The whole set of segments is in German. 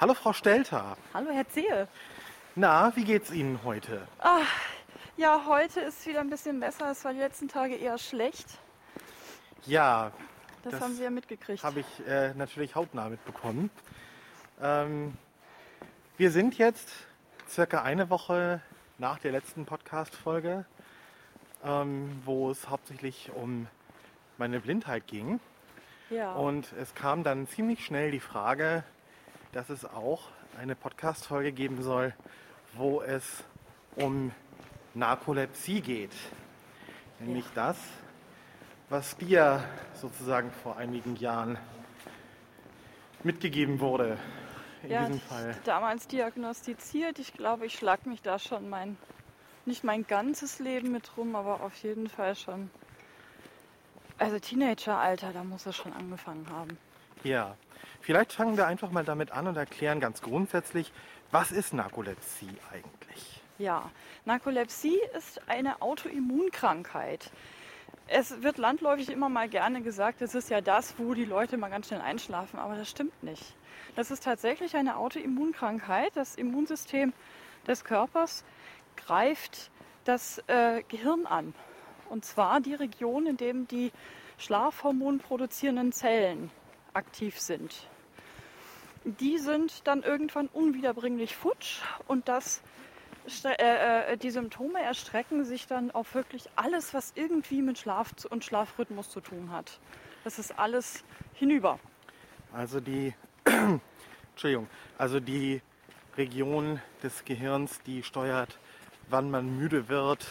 Hallo Frau Stelter. Hallo Herr Zehe. Na, wie geht's Ihnen heute? Ach, ja, heute ist wieder ein bisschen besser. Es war die letzten Tage eher schlecht. Ja, Das, Das haben Sie ja mitgekriegt. habe ich äh, natürlich hautnah mitbekommen. Ähm, wir sind jetzt circa eine Woche nach der letzten Podcast-Folge, ähm, wo es hauptsächlich um meine Blindheit ging. ja. Und es kam dann ziemlich schnell die Frage, dass es auch eine Podcast-Folge geben soll, wo es um Narkolepsie geht. Nämlich das, was dir sozusagen vor einigen Jahren mitgegeben wurde. In ja, diesem Fall. damals diagnostiziert. Ich glaube, ich schlag mich da schon mein, nicht mein ganzes Leben mit rum, aber auf jeden Fall schon. Also Teenageralter, da muss es schon angefangen haben. Ja. Vielleicht fangen wir einfach mal damit an und erklären ganz grundsätzlich, was ist Narkolepsie eigentlich? Ja, Narkolepsie ist eine Autoimmunkrankheit. Es wird landläufig immer mal gerne gesagt, es ist ja das, wo die Leute mal ganz schnell einschlafen, aber das stimmt nicht. Das ist tatsächlich eine Autoimmunkrankheit. Das Immunsystem des Körpers greift das äh, Gehirn an. Und zwar die Region, in dem die Schlafhormon produzierenden Zellen aktiv sind. Die sind dann irgendwann unwiederbringlich futsch und das äh, äh, die Symptome erstrecken sich dann auf wirklich alles, was irgendwie mit Schlaf und Schlafrhythmus zu tun hat. Das ist alles hinüber. Also die, Entschuldigung, also die Region des Gehirns, die steuert, wann man müde wird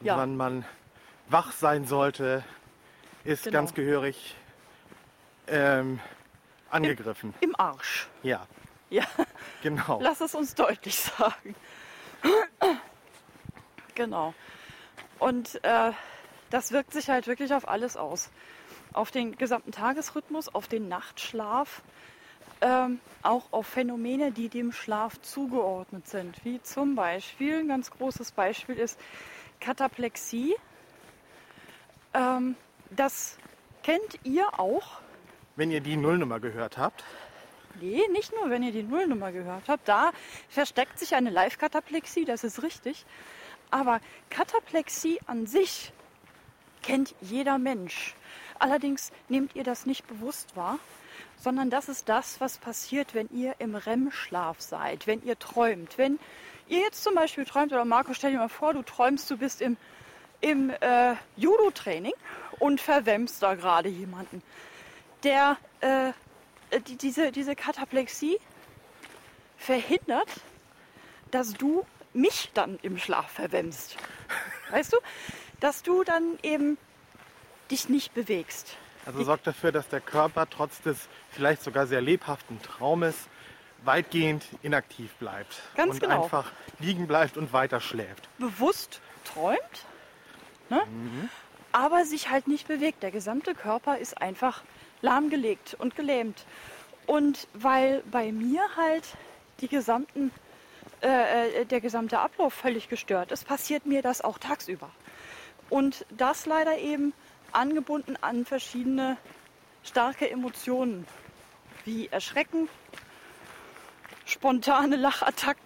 und Ja. wann man wach sein sollte, ist Genau. ganz gehörig ähm, angegriffen. Im Arsch. Ja, Ja, genau. lass es uns deutlich sagen. genau. Und äh, das wirkt sich halt wirklich auf alles aus. Auf den gesamten Tagesrhythmus, auf den Nachtschlaf, ähm, auch auf Phänomene, die dem Schlaf zugeordnet sind. Wie zum Beispiel, ein ganz großes Beispiel ist Kataplexie. Ähm, das kennt ihr auch. Wenn ihr die Nullnummer gehört habt, Nee, nicht nur, wenn ihr die Nullnummer gehört habt. Da versteckt sich eine Live-Kataplexie, das ist richtig. Aber Kataplexie an sich kennt jeder Mensch. Allerdings nehmt ihr das nicht bewusst wahr, sondern das ist das, was passiert, wenn ihr im REM-Schlaf seid, wenn ihr träumt. Wenn ihr jetzt zum Beispiel träumt, oder Marco, stell dir mal vor, du träumst, du bist im, im äh, Judo-Training und verwemmst da gerade jemanden. Der äh, äh, die, diese, diese Kataplexie verhindert, dass du mich dann im Schlaf verwemmst. Weißt du? Dass du dann eben dich nicht bewegst. also sorgt dafür, dass der Körper trotz des vielleicht sogar sehr lebhaften Traumes weitgehend inaktiv bleibt Ganz und genau. einfach liegen bleibt und weiter schläft. Bewusst träumt, ne? aber sich halt nicht bewegt. Der gesamte Körper ist einfach lahmgelegt und gelähmt. Und weil bei mir halt die gesamten, äh, äh, der gesamte Ablauf völlig gestört ist, passiert mir das auch tagsüber. Und das leider eben angebunden an verschiedene starke Emotionen, wie Erschrecken, spontane Lachattacken,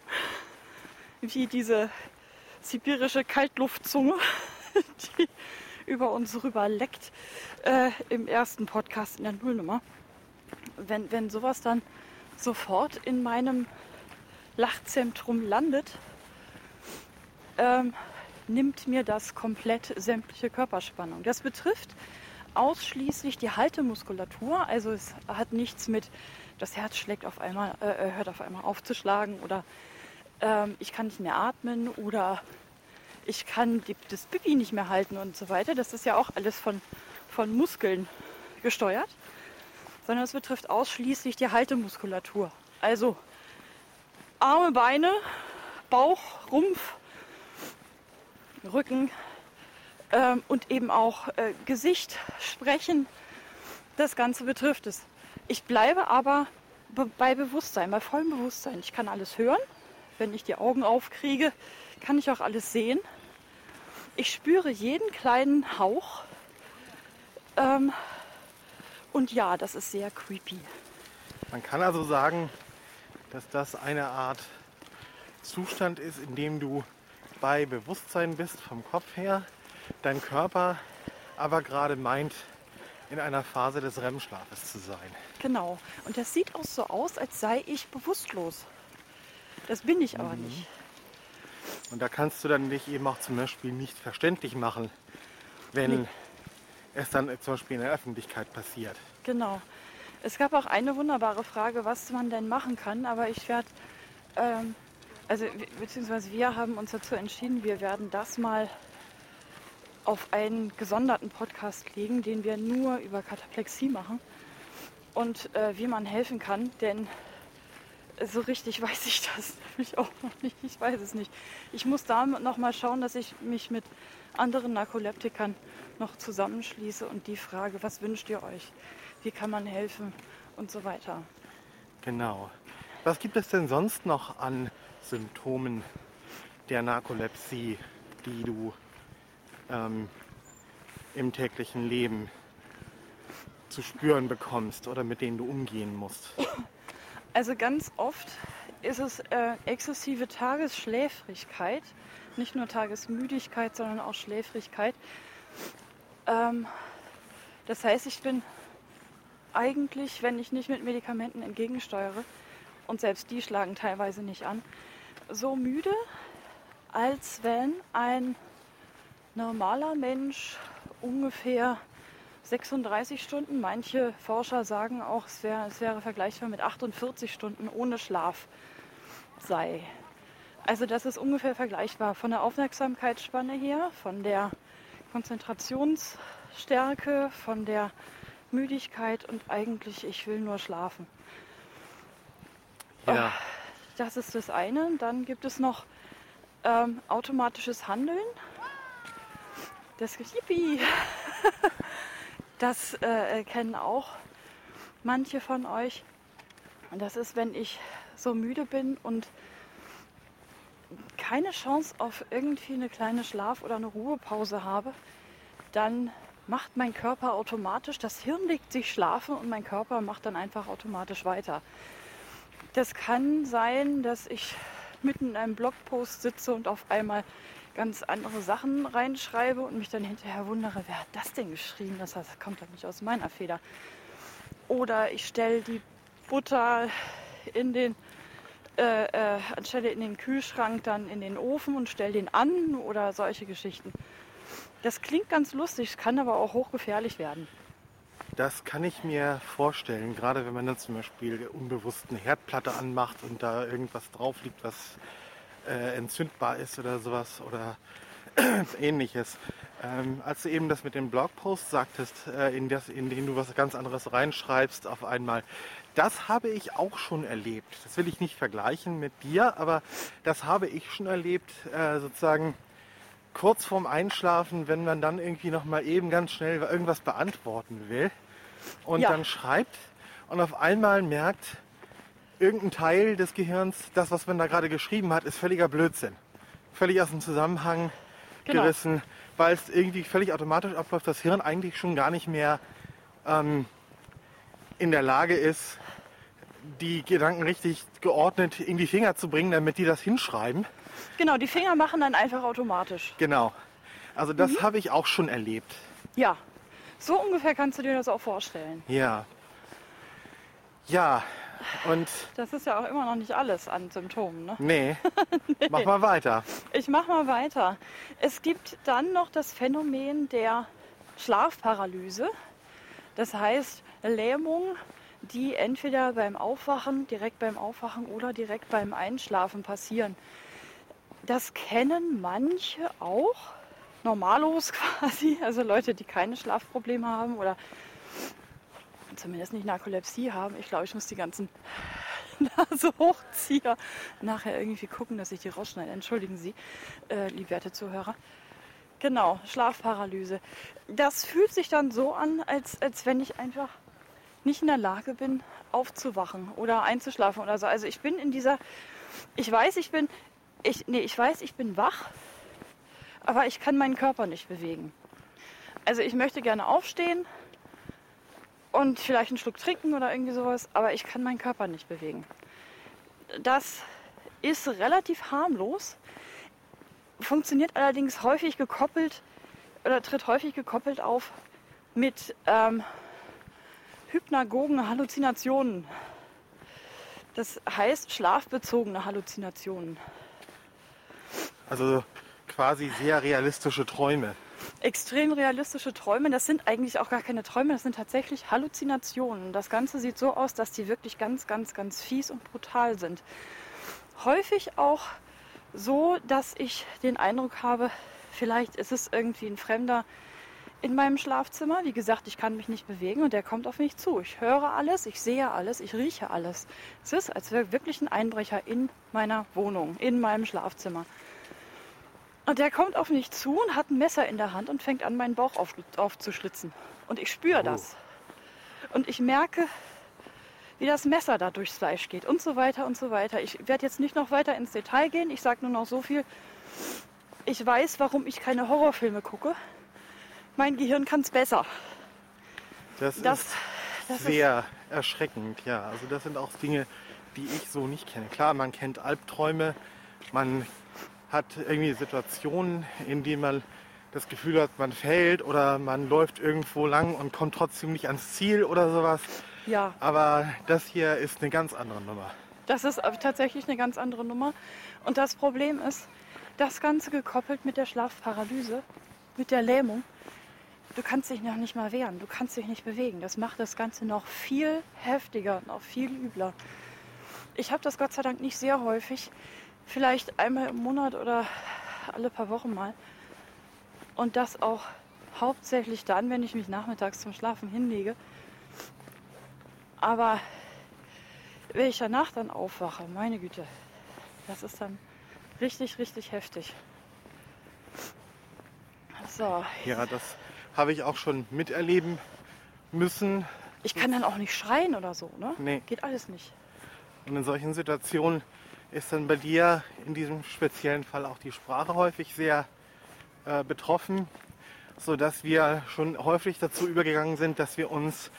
wie diese sibirische Kaltluftzunge, die über uns rüber leckt äh, im ersten Podcast in der Nullnummer. Wenn, wenn sowas dann sofort in meinem Lachzentrum landet, ähm, nimmt mir das komplett sämtliche Körperspannung. Das betrifft ausschließlich die Haltemuskulatur. Also es hat nichts mit, das Herz schlägt auf einmal, äh, hört auf einmal aufzuschlagen oder ähm, ich kann nicht mehr atmen oder ich kann die, das Pipi nicht mehr halten und so weiter. Das ist ja auch alles von, von Muskeln gesteuert, sondern es betrifft ausschließlich die Haltemuskulatur. Also Arme, Beine, Bauch, Rumpf, Rücken ähm, und eben auch äh, Gesicht, Sprechen. Das Ganze betrifft es. Ich bleibe aber be bei Bewusstsein, bei vollem Bewusstsein. Ich kann alles hören. Wenn ich die Augen aufkriege, kann ich auch alles sehen. Ich spüre jeden kleinen Hauch. Ähm, und ja, das ist sehr creepy. Man kann also sagen, dass das eine Art Zustand ist, in dem du bei Bewusstsein bist vom Kopf her, dein Körper aber gerade meint, in einer Phase des REM-Schlafes zu sein. Genau. Und das sieht auch so aus, als sei ich bewusstlos. Das bin ich aber Mhm. nicht. Und da kannst du dann dich eben auch zum Beispiel nicht verständlich machen, wenn Nee. es dann zum Beispiel in der Öffentlichkeit passiert. Genau. Es gab auch eine wunderbare Frage, was man denn machen kann, aber ich werde, ähm, also we- beziehungsweise wir haben uns dazu entschieden, wir werden das mal auf einen gesonderten Podcast legen, den wir nur über Kataplexie machen und äh, wie man helfen kann, denn so richtig weiß ich das nämlich auch noch nicht. Ich weiß es nicht. Ich muss da noch mal schauen, dass ich mich mit anderen Narkoleptikern noch zusammenschließe und die frage, was wünscht ihr euch? Wie kann man helfen? Und so weiter. Genau. Was gibt es denn sonst noch an Symptomen der Narkolepsie, die du ähm, im täglichen Leben zu spüren bekommst oder mit denen du umgehen musst? Also ganz oft ist es äh, exzessive Tagesschläfrigkeit, nicht nur Tagesmüdigkeit, sondern auch Schläfrigkeit. Ähm, das heißt, ich bin eigentlich, wenn ich nicht mit Medikamenten entgegensteuere, und selbst die schlagen teilweise nicht an, so müde, als wenn ein normaler Mensch ungefähr 36 Stunden, manche Forscher sagen auch, es wäre, es wäre vergleichbar mit 48 Stunden ohne Schlaf sei. Also das ist ungefähr vergleichbar von der Aufmerksamkeitsspanne her, von der Konzentrationsstärke, von der Müdigkeit und eigentlich, ich will nur schlafen. Ja, Das ist das eine. Dann gibt es noch ähm, automatisches Handeln. Das Yippie. Das äh, kennen auch manche von euch. Und das ist, wenn ich so müde bin und keine Chance auf irgendwie eine kleine Schlaf- oder eine Ruhepause habe, dann macht mein Körper automatisch, das Hirn legt sich schlafen und mein Körper macht dann einfach automatisch weiter. Das kann sein, dass ich mitten in einem Blogpost sitze und auf einmal ganz andere Sachen reinschreibe und mich dann hinterher wundere, wer hat das denn geschrieben? Das, kommt doch nicht aus meiner Feder. Oder ich stelle die Butter in den, äh, äh, anstelle in den Kühlschrank dann in den Ofen und stelle den an oder solche Geschichten. Das klingt ganz lustig, kann aber auch hochgefährlich werden. das kann ich mir vorstellen, gerade wenn man dann zum Beispiel unbewusst eine Herdplatte anmacht und da irgendwas drauf liegt, was äh, entzündbar ist oder sowas oder ähnliches. Ähm, als du eben das mit dem Blogpost sagtest, äh, in, das, in den du was ganz anderes reinschreibst auf einmal, das habe ich auch schon erlebt. Das will ich nicht vergleichen mit dir, aber das habe ich schon erlebt, äh, sozusagen kurz vorm Einschlafen, wenn man dann irgendwie noch mal eben ganz schnell irgendwas beantworten will und Ja. dann schreibt und auf einmal merkt, irgendein Teil des Gehirns, das, was man da gerade geschrieben hat, ist völliger Blödsinn. Völlig aus dem Zusammenhang Genau. gerissen, weil es irgendwie völlig automatisch abläuft, das Hirn eigentlich schon gar nicht mehr ähm, in der Lage ist, die Gedanken richtig geordnet in die Finger zu bringen, damit die das hinschreiben. Genau, die Finger machen dann einfach automatisch. Genau. Also das habe ich auch schon erlebt. Ja, so ungefähr kannst du dir das auch vorstellen. Ja. Ja. Und Das ist ja auch immer noch nicht alles an Symptomen. Ne? nee, mach mal weiter. Ich mache mal weiter. Es gibt dann noch das Phänomen der Schlafparalyse. Das heißt Lähmung, die entweder beim Aufwachen, direkt beim Aufwachen oder direkt beim Einschlafen passieren. Das kennen manche auch, normalos quasi, also Leute, die keine Schlafprobleme haben oder zumindest nicht Narkolepsie haben. Ich glaube, ich muss die ganzen Nasehochzieher nachher irgendwie gucken, dass ich die rausschneide. Entschuldigen Sie, äh, liebwerte Zuhörer. Genau, Schlafparalyse. Das fühlt sich dann so an, als, als wenn ich einfach nicht in der Lage bin, aufzuwachen oder einzuschlafen oder so. Also ich bin in dieser, ich weiß, ich bin, ich, nee, ich weiß, ich bin wach, aber ich kann meinen Körper nicht bewegen. Also ich möchte gerne aufstehen und vielleicht einen Schluck trinken oder irgendwie sowas, aber ich kann meinen Körper nicht bewegen. Das ist relativ harmlos, funktioniert allerdings häufig gekoppelt oder tritt häufig gekoppelt auf mit ähm, hypnagogen Halluzinationen. Das heißt schlafbezogene Halluzinationen. Also quasi sehr realistische Träume. Extrem realistische Träume, das sind eigentlich auch gar keine Träume, das sind tatsächlich Halluzinationen. Das Ganze sieht so aus, dass die wirklich ganz, ganz, ganz fies und brutal sind. Häufig auch so, dass ich den Eindruck habe, vielleicht ist es irgendwie ein Fremder in meinem Schlafzimmer. Wie gesagt, ich kann mich nicht bewegen und der kommt auf mich zu. Ich höre alles, ich sehe alles, ich rieche alles. Es ist, als wäre wirklich ein Einbrecher in meiner Wohnung, in meinem Schlafzimmer. Und der kommt auf mich zu und hat ein Messer in der Hand und fängt an, meinen Bauch auf, aufzuschlitzen. Und ich spüre Oh. das. Und ich merke, wie das Messer da durchs Fleisch geht und so weiter und so weiter. Ich werde jetzt nicht noch weiter ins Detail gehen. Ich sage nur noch so viel. Ich weiß, warum ich keine Horrorfilme gucke. Mein Gehirn kann es besser. Das, Das, ist das ist, sehr erschreckend, ja. Also das sind auch Dinge, die ich so nicht kenne. Klar, man kennt Albträume, man hat irgendwie Situationen, in denen man das Gefühl hat, man fällt oder man läuft irgendwo lang und kommt trotzdem nicht ans Ziel oder sowas. ja, Aber das hier ist eine ganz andere Nummer. das ist tatsächlich eine ganz andere Nummer. Und das Problem ist, das Ganze gekoppelt mit der Schlafparalyse, mit der Lähmung. Du kannst dich noch nicht mal wehren, du kannst dich nicht bewegen. Das macht das Ganze noch viel heftiger, noch viel übler. Ich habe das Gott sei Dank nicht sehr häufig, vielleicht einmal im Monat oder alle paar Wochen mal. Und das auch hauptsächlich dann, wenn ich mich nachmittags zum Schlafen hinlege. Aber wenn ich danach dann aufwache, meine Güte, das ist dann richtig, richtig heftig. So, Ja, das habe ich auch schon miterleben müssen. ich kann dann auch nicht schreien oder so, ne? Nee. Geht alles nicht. Und in solchen Situationen ist dann bei dir in diesem speziellen Fall auch die Sprache häufig sehr äh, betroffen, sodass wir schon häufig dazu übergegangen sind, dass wir uns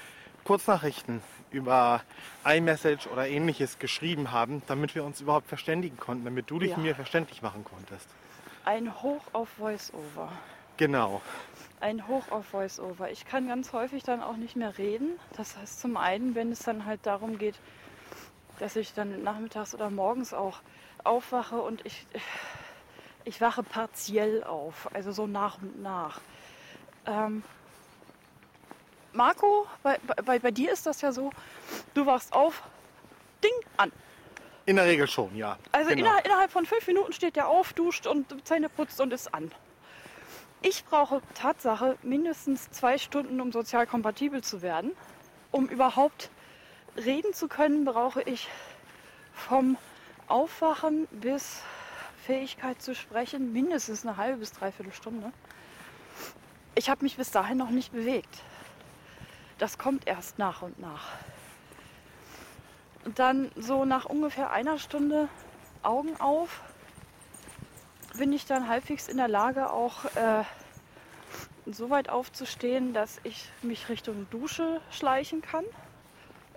Kurznachrichten über iMessage oder ähnliches geschrieben haben, damit wir uns überhaupt verständigen konnten, damit du dich Ja. mir verständlich machen konntest. Ein Hoch auf Voice-Over. Genau. Ein Hoch auf Voice-Over. Ich kann ganz häufig dann auch nicht mehr reden. Das heißt zum einen, wenn es dann halt darum geht, dass ich dann nachmittags oder morgens auch aufwache und ich, ich wache partiell auf, also so nach und nach. Ähm, Marco, bei, bei, bei dir ist das ja so, du wachst auf, Ding an. In der Regel schon, ja. Also genau. innerhalb, innerhalb von fünf Minuten steht der auf, duscht und Zähne putzt und ist an. Ich brauche Tatsache mindestens zwei Stunden, um sozial kompatibel zu werden. Um überhaupt reden zu können, brauche ich vom Aufwachen bis Fähigkeit zu sprechen mindestens eine halbe bis dreiviertel Stunde. Ich habe mich bis dahin noch nicht bewegt. Das kommt erst nach und nach. Und dann so nach ungefähr einer Stunde Augen auf, bin ich dann halbwegs in der Lage, auch äh, so weit aufzustehen, dass ich mich Richtung Dusche schleichen kann.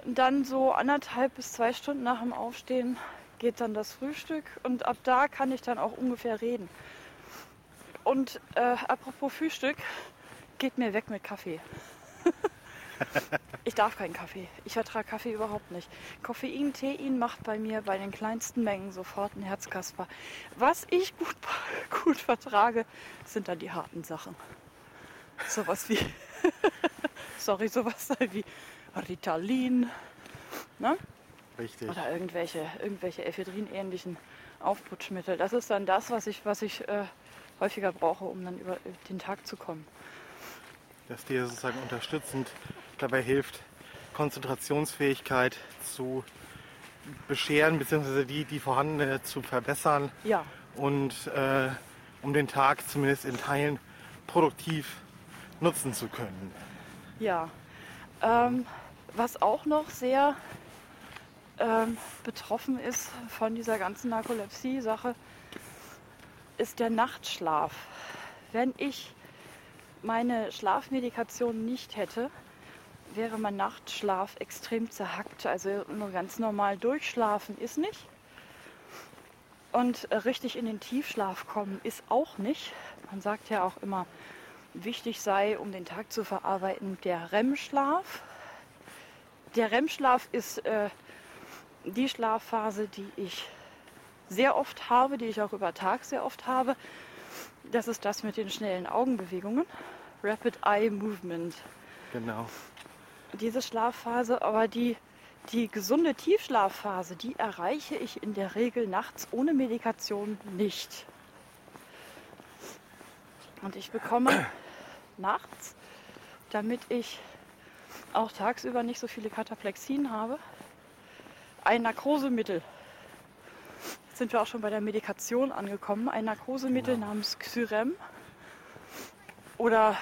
Und dann so anderthalb bis zwei Stunden nach dem Aufstehen geht dann das Frühstück und ab da kann ich dann auch ungefähr reden. Und äh, apropos Frühstück, geht mir weg mit Kaffee. Ich darf keinen Kaffee. Ich vertrage Kaffee überhaupt nicht. Koffein, Tein macht bei mir bei den kleinsten Mengen sofort ein Herzkasper. Was ich gut, gut vertrage, sind dann die harten Sachen. Sowas wie, sorry, sowas wie Ritalin ne? Richtig. oder irgendwelche, irgendwelche Ephedrin-ähnlichen Aufputschmittel. Das ist dann das, was ich, was ich äh, häufiger brauche, um dann über den Tag zu kommen. das dir sozusagen unterstützend dabei hilft, Konzentrationsfähigkeit zu bescheren, beziehungsweise die, die vorhandene zu verbessern Ja, und äh, um den Tag zumindest in Teilen produktiv nutzen zu können. Ja, ähm, was auch noch sehr ähm, betroffen ist von dieser ganzen Narkolepsie-Sache, ist der Nachtschlaf. Wenn ich meine Schlafmedikation nicht hätte, wäre mein Nachtschlaf extrem zerhackt. Also nur ganz normal durchschlafen ist nicht. Und richtig in den Tiefschlaf kommen ist auch nicht. Man sagt ja auch immer, wichtig sei, um den Tag zu verarbeiten, der REM-Schlaf. Der REM-Schlaf ist äh, die Schlafphase, die ich sehr oft habe, die ich auch über Tag sehr oft habe. Das ist das mit den schnellen Augenbewegungen. Rapid Eye Movement. Genau. Diese Schlafphase, aber die, die gesunde Tiefschlafphase, die erreiche ich in der Regel nachts ohne Medikation nicht. Und ich bekomme nachts, damit ich auch tagsüber nicht so viele Kataplexien habe, ein Narkosemittel. Jetzt sind wir auch schon bei der Medikation angekommen. Ein Narkosemittel Genau. namens Xyrem oder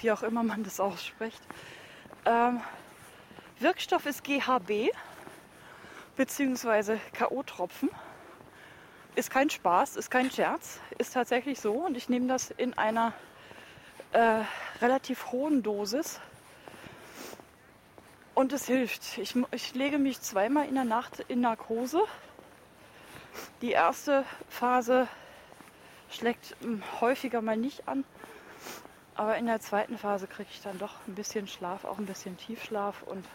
wie auch immer man das ausspricht. Ähm, Wirkstoff ist GHB beziehungsweise K.O.-Tropfen. Ist kein Spaß, ist kein Scherz, ist tatsächlich so. Und ich nehme das in einer äh, relativ hohen Dosis. Und es hilft. Ich, ich lege mich zweimal in der Nacht in Narkose. Die erste Phase schlägt mm, häufiger mal nicht an. Aber in der zweiten Phase kriege ich dann doch ein bisschen Schlaf, auch ein bisschen Tiefschlaf. Und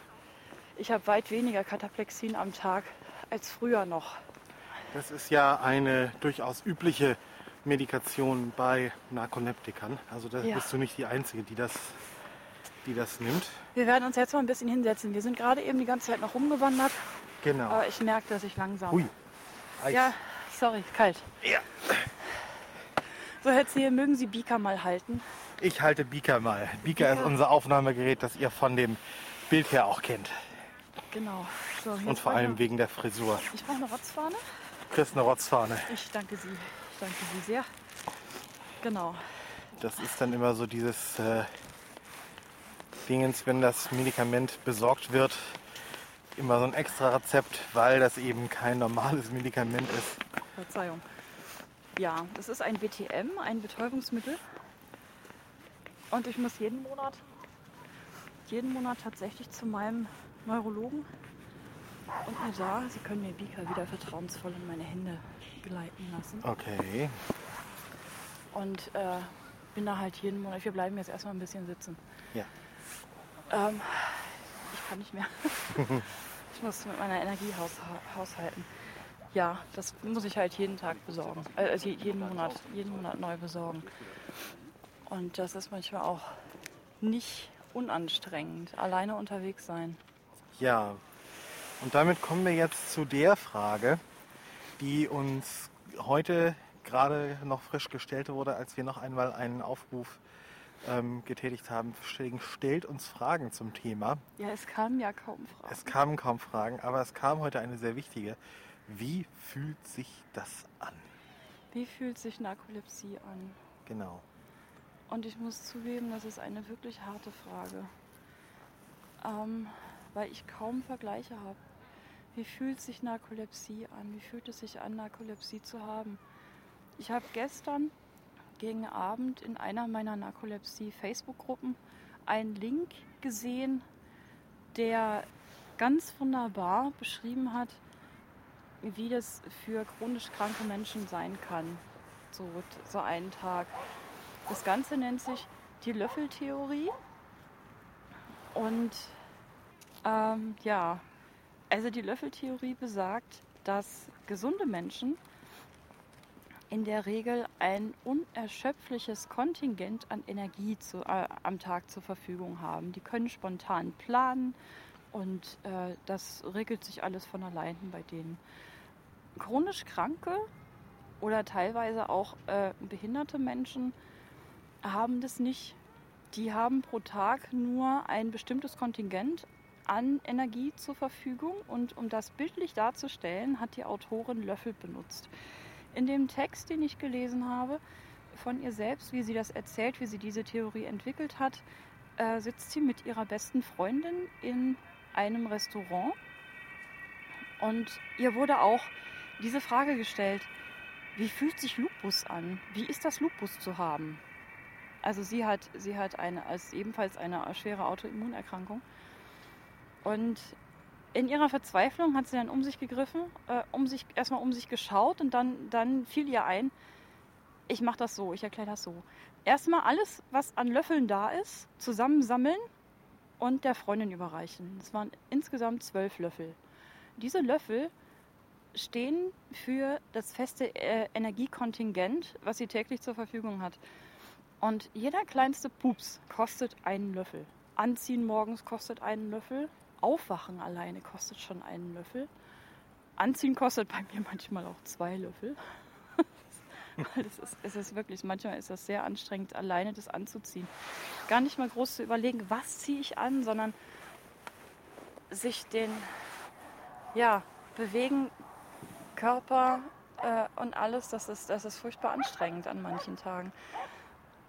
ich habe weit weniger Kataplexien am Tag als früher noch. Das ist ja eine durchaus übliche Medikation bei Narkoleptikern. Also da Ja. bist du nicht die Einzige, die das, die das nimmt. Wir werden uns jetzt mal ein bisschen hinsetzen. Wir sind gerade eben die ganze Zeit noch rumgewandert, Genau. aber ich merke, dass ich langsam. Hui. Eis. Ja, sorry, kalt. Ja. So, Herr Zehe, mögen Sie Beaker mal halten? Ich halte Beaker mal. Beaker ist unser Aufnahmegerät, das ihr von dem Bild her auch kennt. Genau. So, Und vor allem noch- wegen der Frisur. Ich brauche eine Rotzfahne. Chris eine Rotzfahne. Ich danke Sie. Ich danke Sie sehr. Genau. Das ist dann immer so dieses äh, Dingens, wenn das Medikament besorgt wird, immer so ein extra Rezept, weil das eben kein normales Medikament ist. Verzeihung. Ja, das ist ein BTM, ein Betäubungsmittel. Und ich muss jeden Monat, jeden Monat tatsächlich zu meinem Neurologen und mir da, Sie können mir Beaker wieder vertrauensvoll in meine Hände gleiten lassen. Okay. Und äh, bin da halt jeden Monat, wir bleiben jetzt erstmal ein bisschen sitzen. Ja. Ähm, ich kann nicht mehr. ich muss mit meiner Energie haus haushalten. Ja, das muss ich halt jeden Tag besorgen. Äh, Also jeden Monat, jeden Monat neu besorgen. Und das ist manchmal auch nicht unanstrengend. Alleine unterwegs sein. Ja. Und damit kommen wir jetzt zu der Frage, die uns heute gerade noch frisch gestellt wurde, als wir noch einmal einen Aufruf ähm, getätigt haben. Stellt- Stellt uns Fragen zum Thema. Ja, es kamen ja kaum Fragen. Es kamen kaum Fragen, aber es kam heute eine sehr wichtige. Wie fühlt sich das an? Wie fühlt sich Narkolepsie an? Genau. Und ich muss zugeben, das ist eine wirklich harte Frage. Ähm, weil ich kaum Vergleiche habe. Wie fühlt sich Narkolepsie an? Wie fühlt es sich an, Narkolepsie zu haben? Ich habe gestern gegen Abend in einer meiner Narkolepsie-Facebook-Gruppen einen Link gesehen, der ganz wunderbar beschrieben hat, wie das für chronisch kranke Menschen sein kann. So, so einen Tag. Das Ganze nennt sich die Löffeltheorie. Und ähm, ja, also die Löffeltheorie besagt, dass gesunde Menschen in der Regel ein unerschöpfliches Kontingent an Energie zu, äh, am Tag zur Verfügung haben. Die können spontan planen und äh, das regelt sich alles von allein bei denen. Chronisch Kranke oder teilweise auch äh, behinderte Menschen haben das nicht. Die haben pro Tag nur ein bestimmtes Kontingent an Energie zur Verfügung und um das bildlich darzustellen, hat die Autorin Löffel benutzt. In dem Text, den ich gelesen habe, von ihr selbst, wie sie das erzählt, wie sie diese Theorie entwickelt hat, äh, sitzt sie mit ihrer besten Freundin in einem Restaurant und ihr wurde auch diese Frage gestellt, wie fühlt sich Lupus an? Wie ist das Lupus zu haben? Also sie hat, sie hat eine, als ebenfalls eine schwere Autoimmunerkrankung. Und in ihrer Verzweiflung hat sie dann um sich gegriffen, äh, um sich erstmal um sich geschaut und dann, dann fiel ihr ein, ich mache das so, ich erkläre das so. Erstmal alles, was an Löffeln da ist, zusammensammeln und der Freundin überreichen. Es waren insgesamt zwölf Löffel. Diese Löffel stehen für das feste äh, Energiekontingent, was sie täglich zur Verfügung hat. Und jeder kleinste Pups kostet einen Löffel. Anziehen morgens kostet einen Löffel. Aufwachen alleine kostet schon einen Löffel. Anziehen kostet bei mir manchmal auch zwei Löffel. das ist, es ist wirklich, manchmal ist das sehr anstrengend, alleine das anzuziehen. Gar nicht mal groß zu überlegen, was ziehe ich an, sondern sich den, ja, bewegen, Körper äh, und alles, das ist, das ist furchtbar anstrengend an manchen Tagen.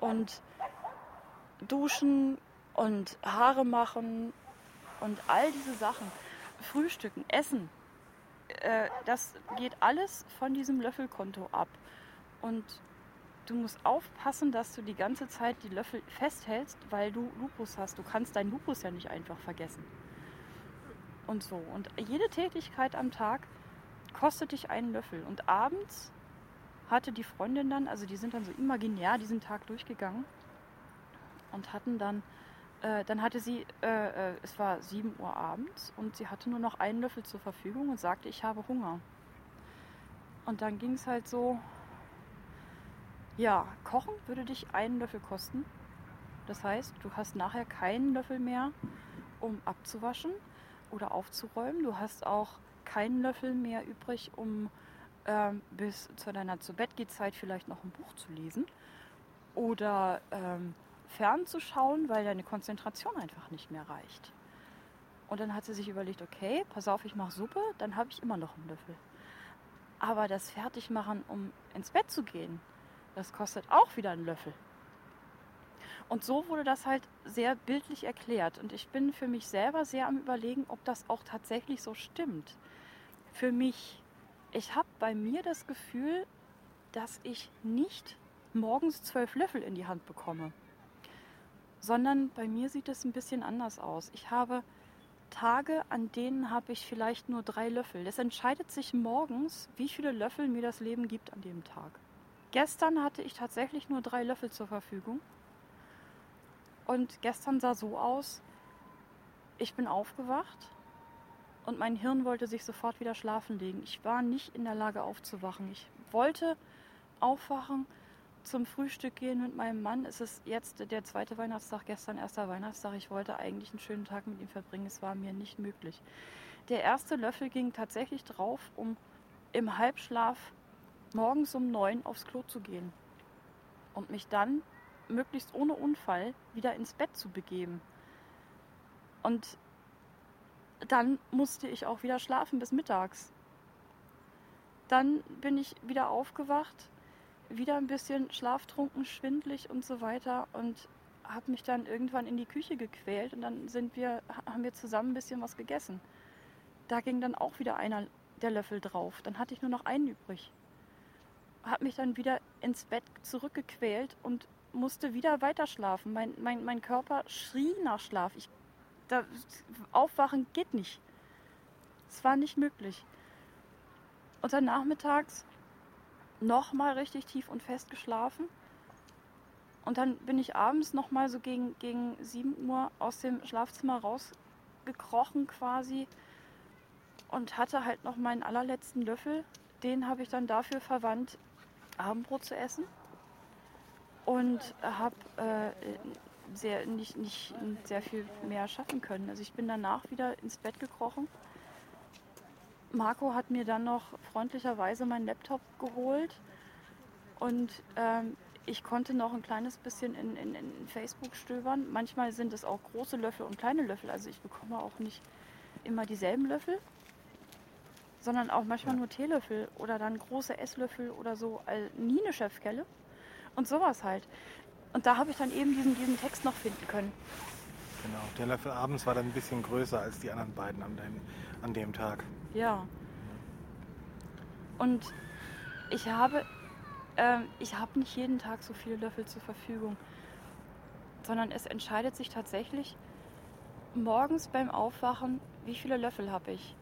Und duschen und Haare machen und all diese Sachen, Frühstücken, Essen, äh, das geht alles von diesem Löffelkonto ab. Und du musst aufpassen, dass du die ganze Zeit die Löffel festhältst, weil du Lupus hast. Du kannst deinen Lupus ja nicht einfach vergessen. Und so. Und jede Tätigkeit am Tag kostet dich einen Löffel. Und abends hatte die Freundin dann, also die sind dann so imaginär diesen Tag durchgegangen und hatten dann äh, dann hatte sie, äh, äh, es war 7 Uhr abends und sie hatte nur noch einen Löffel zur Verfügung und sagte, ich habe Hunger. Und dann ging es halt so, ja, kochen würde dich einen Löffel kosten. Das heißt, du hast nachher keinen Löffel mehr, um abzuwaschen oder aufzuräumen. Du hast auch keinen Löffel mehr übrig, um ähm, bis zu deiner zu Bett Zeit vielleicht noch ein Buch zu lesen. Oder ähm, fernzuschauen, weil deine Konzentration einfach nicht mehr reicht. Und dann hat sie sich überlegt, okay, pass auf, ich mache Suppe, dann habe ich immer noch einen Löffel. Aber das Fertigmachen, um ins Bett zu gehen, das kostet auch wieder einen Löffel. Und so wurde das halt sehr bildlich erklärt. Und ich bin für mich selber sehr am Überlegen, ob das auch tatsächlich so stimmt. Für mich, ich habe bei mir das Gefühl, dass ich nicht morgens zwölf Löffel in die Hand bekomme sondern bei mir sieht es ein bisschen anders aus. Ich habe Tage, an denen habe ich vielleicht nur drei Löffel. Es entscheidet sich morgens, wie viele Löffel mir das Leben gibt an dem Tag. Gestern hatte ich tatsächlich nur drei Löffel zur Verfügung. Und gestern sah so aus, ich bin aufgewacht und mein Hirn wollte sich sofort wieder schlafen legen. Ich war nicht in der Lage aufzuwachen. Ich wollte aufwachen, zum Frühstück gehen mit meinem Mann. Es ist jetzt der zweite Weihnachtstag, gestern erster Weihnachtstag. Ich wollte eigentlich einen schönen Tag mit ihm verbringen. Es war mir nicht möglich. Der erste Löffel ging tatsächlich drauf, um im Halbschlaf morgens um neun aufs Klo zu gehen und mich dann möglichst ohne Unfall wieder ins Bett zu begeben. Und dann musste ich auch wieder schlafen bis mittags. Dann bin ich wieder aufgewacht wieder ein bisschen schlaftrunken, schwindlig und so weiter und habe mich dann irgendwann in die Küche gequält und dann sind wir, haben wir zusammen ein bisschen was gegessen. Da ging dann auch wieder einer der Löffel drauf. Dann hatte ich nur noch einen übrig. Habe mich dann wieder ins Bett zurückgequält und musste wieder weiter schlafen. Mein, mein, mein Körper schrie nach Schlaf. Ich, da, aufwachen geht nicht. Es war nicht möglich. Und dann nachmittags nochmal richtig tief und fest geschlafen. Und dann bin ich abends nochmal so gegen, gegen 7 Uhr aus dem Schlafzimmer rausgekrochen quasi und hatte halt noch meinen allerletzten Löffel. Den habe ich dann dafür verwandt, Abendbrot zu essen. Und habe äh, sehr, nicht, nicht sehr viel mehr schaffen können. Also ich bin danach wieder ins Bett gekrochen Marco hat mir dann noch freundlicherweise meinen Laptop geholt und ähm, ich konnte noch ein kleines bisschen in, in, in, Facebook stöbern. Manchmal sind es auch große Löffel und kleine Löffel. Also ich bekomme auch nicht immer dieselben Löffel, sondern auch manchmal nur Teelöffel oder dann große Esslöffel oder so. Also nie eine Chefkelle und sowas halt. Und da habe ich dann eben diesen, diesen Text noch finden können. Genau, der Löffel abends war dann ein bisschen größer als die anderen beiden an dem, an dem Tag. Ja. Und ich habe, äh, ich habe nicht jeden Tag so viele Löffel zur Verfügung, sondern es entscheidet sich tatsächlich morgens beim Aufwachen, wie viele Löffel habe ich?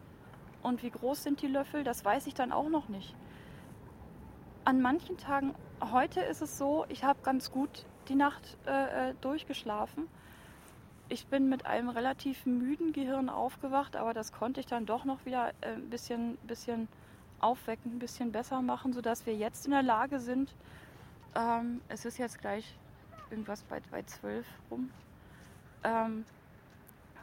Und wie groß sind die Löffel? Das weiß ich dann auch noch nicht. An manchen Tagen, heute ist es so, ich habe ganz gut die Nacht äh, äh, durchgeschlafen. Ich bin mit einem relativ müden Gehirn aufgewacht, aber das konnte ich dann doch noch wieder äh, ein bisschen, bisschen aufwecken, ein bisschen besser machen, sodass wir jetzt in der Lage sind, ähm, es ist jetzt gleich irgendwas bei, bei 12 rum, ähm,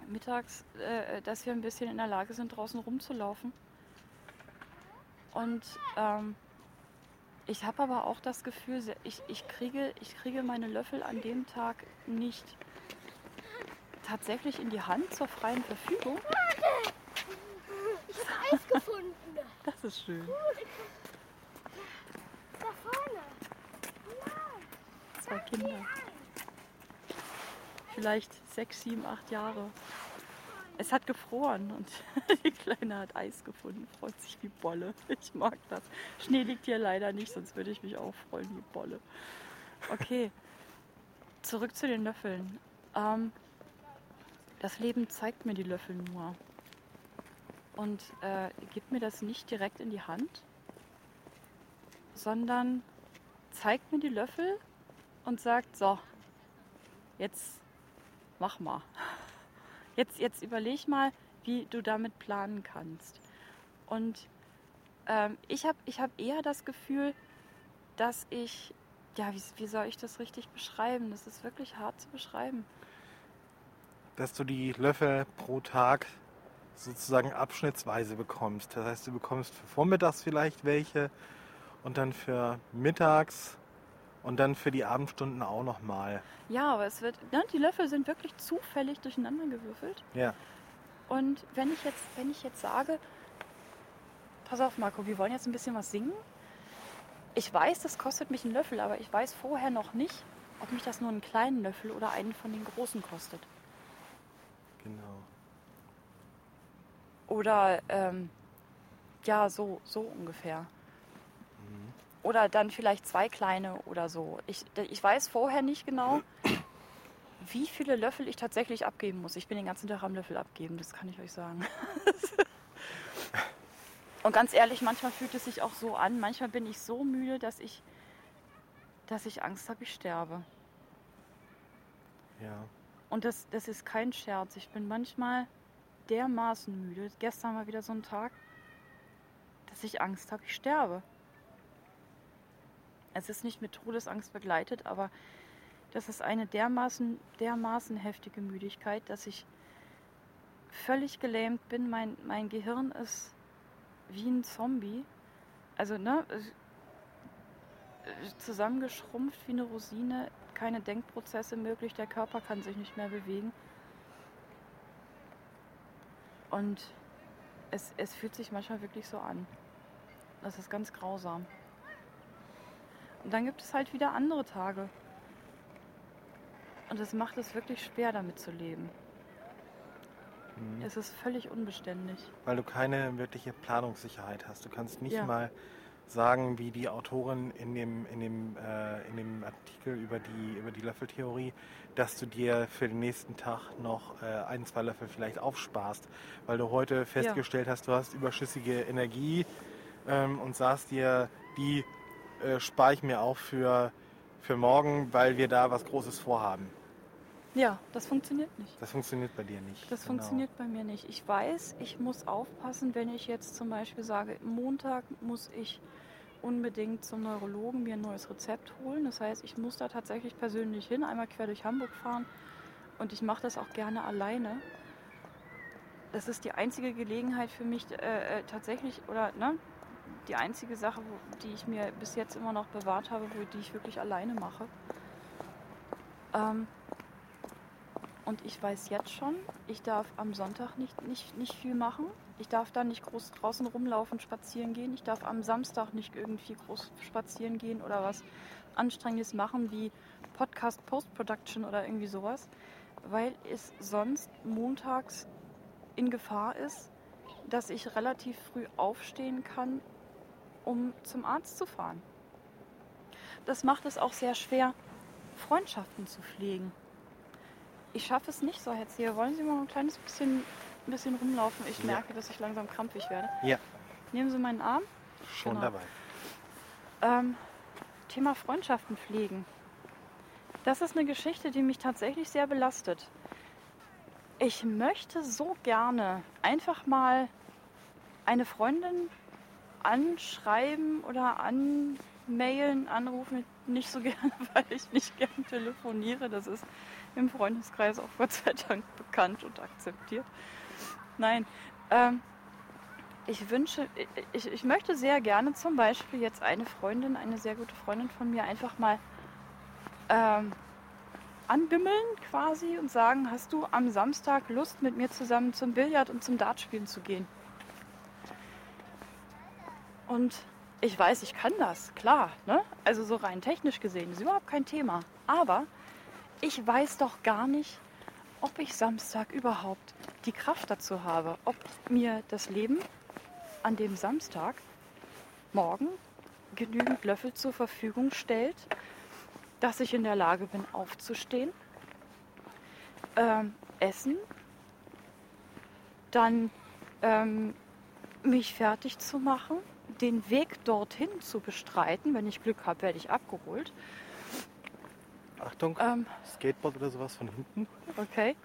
mittags, äh, dass wir ein bisschen in der Lage sind, draußen rumzulaufen. Und ähm, ich habe aber auch das Gefühl, ich, ich, kriege, ich kriege meine Löffel an dem Tag nicht tatsächlich in die Hand zur freien Verfügung. Ich habe Eis gefunden. Das ist schön. Da vorne. Zwei Kinder. Vielleicht sechs, sieben, acht Jahre. Es hat gefroren und die Kleine hat Eis gefunden. Freut sich wie Bolle. Ich mag das. Schnee liegt hier leider nicht, sonst würde ich mich auch freuen wie Bolle. Okay, zurück zu den Löffeln. Ähm, das Leben zeigt mir die Löffel nur und äh, gibt mir das nicht direkt in die Hand, sondern zeigt mir die Löffel und sagt, so, jetzt mach mal. Jetzt, jetzt überleg mal, wie du damit planen kannst. Und ähm, ich habe ich hab eher das Gefühl, dass ich, ja, wie, wie soll ich das richtig beschreiben? Das ist wirklich hart zu beschreiben. Dass du die Löffel pro Tag sozusagen abschnittsweise bekommst. Das heißt, du bekommst für vormittags vielleicht welche und dann für mittags und dann für die Abendstunden auch nochmal. Ja, aber es wird, ne, die Löffel sind wirklich zufällig durcheinander gewürfelt. Ja. Und wenn ich jetzt, wenn ich jetzt sage, pass auf Marco, wir wollen jetzt ein bisschen was singen. Ich weiß, das kostet mich einen Löffel, aber ich weiß vorher noch nicht, ob mich das nur einen kleinen Löffel oder einen von den großen kostet. Genau. Oder ähm, ja, so, so ungefähr. Oder dann vielleicht zwei kleine oder so. Ich, ich weiß vorher nicht genau, wie viele Löffel ich tatsächlich abgeben muss. Ich bin den ganzen Tag am Löffel abgeben, das kann ich euch sagen. Und ganz ehrlich, manchmal fühlt es sich auch so an. Manchmal bin ich so müde, dass ich, dass ich Angst habe, ich sterbe. Ja. Und das, das ist kein Scherz. Ich bin manchmal dermaßen müde. Gestern war wieder so ein Tag, dass ich Angst habe, ich sterbe. Es ist nicht mit Todesangst begleitet, aber das ist eine dermaßen, dermaßen heftige Müdigkeit, dass ich völlig gelähmt bin. Mein, mein Gehirn ist wie ein Zombie. Also, ne, zusammengeschrumpft wie eine Rosine, keine Denkprozesse möglich, der Körper kann sich nicht mehr bewegen. Und es, es fühlt sich manchmal wirklich so an. Das ist ganz grausam. Und dann gibt es halt wieder andere Tage. Und das macht es wirklich schwer, damit zu leben. Mhm. Es ist völlig unbeständig. Weil du keine wirkliche Planungssicherheit hast. Du kannst nicht Ja. mal sagen, wie die Autorin in dem, in dem, äh, in dem Artikel über die, über die Löffeltheorie, dass du dir für den nächsten Tag noch äh, ein, zwei Löffel vielleicht aufsparst. Weil du heute festgestellt hast, du hast überschüssige Energie ähm, und sagst dir, die äh, spare ich mir auch für, für morgen, weil wir da was Großes vorhaben. Ja, das funktioniert nicht. Das funktioniert bei dir nicht. Das Genau. funktioniert bei mir nicht. Ich weiß, ich muss aufpassen, wenn ich jetzt zum Beispiel sage, Montag muss ich unbedingt zum Neurologen mir ein neues Rezept holen. Das heißt, ich muss da tatsächlich persönlich hin, einmal quer durch Hamburg fahren. Und ich mache das auch gerne alleine. Das ist die einzige Gelegenheit für mich äh, äh, tatsächlich, oder ne, die einzige Sache, wo, die ich mir bis jetzt immer noch bewahrt habe, wo, die ich wirklich alleine mache. Ähm, und ich weiß jetzt schon, ich darf am Sonntag nicht, nicht, nicht viel machen. Ich darf dann nicht groß draußen rumlaufen, spazieren gehen. Ich darf am Samstag nicht irgendwie groß spazieren gehen oder was Anstrengendes machen wie Podcast Post-Production oder irgendwie sowas, weil es sonst montags in Gefahr ist, dass ich relativ früh aufstehen kann, um zum Arzt zu fahren. Das macht es auch sehr schwer, Freundschaften zu pflegen. Ich schaffe es nicht so, Herr Zehe. Wollen Sie mal ein kleines bisschen ein bisschen rumlaufen. Ich Ja. merke, dass ich langsam krampfig werde. Ja, Nehmen Sie meinen Arm. schon Genau. dabei. Ähm, Thema Freundschaften pflegen. Das ist eine Geschichte, die mich tatsächlich sehr belastet. Ich möchte so gerne einfach mal eine Freundin anschreiben oder anmailen, anrufen. Nicht so gerne, weil ich nicht gern telefoniere. Das ist im Freundeskreis auch Gott sei Dank bekannt und akzeptiert. Nein, ähm, ich wünsche, ich, ich möchte sehr gerne zum Beispiel jetzt eine Freundin, eine sehr gute Freundin von mir einfach mal ähm, anbimmeln quasi und sagen, hast du am Samstag Lust mit mir zusammen zum Billard und zum Dartspielen zu gehen? Und ich weiß, ich kann das, klar. Ne? Also so rein technisch gesehen ist überhaupt kein Thema. Aber ich weiß doch gar nicht, ob ich Samstag überhaupt die Kraft dazu habe, ob mir das Leben an dem Samstag morgen genügend Löffel zur Verfügung stellt, dass ich in der Lage bin, aufzustehen, ähm, essen, dann ähm, mich fertig zu machen, den Weg dorthin zu bestreiten. Wenn ich Glück habe, werde ich abgeholt. Achtung, Ähm, Skateboard oder sowas von hinten. okay.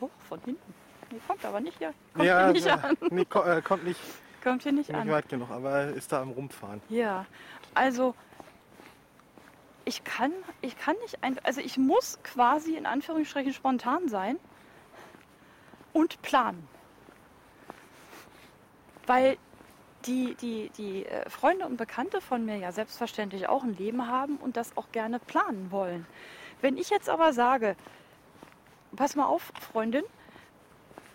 Oh, von hinten. Nee, kommt aber nicht hier. Kommt ja, hier nicht so- an. Nee, ko äh, kommt nicht, Kommt hier nicht nicht an. weit genug, aber ist da am Rumfahren. Ja, also ich kann, ich kann nicht einfach, also ich muss quasi in Anführungsstrichen spontan sein und planen. Weil die, die, die äh, Freunde und Bekannte von mir ja selbstverständlich auch ein Leben haben und das auch gerne planen wollen. Wenn ich jetzt aber sage, pass mal auf, Freundin,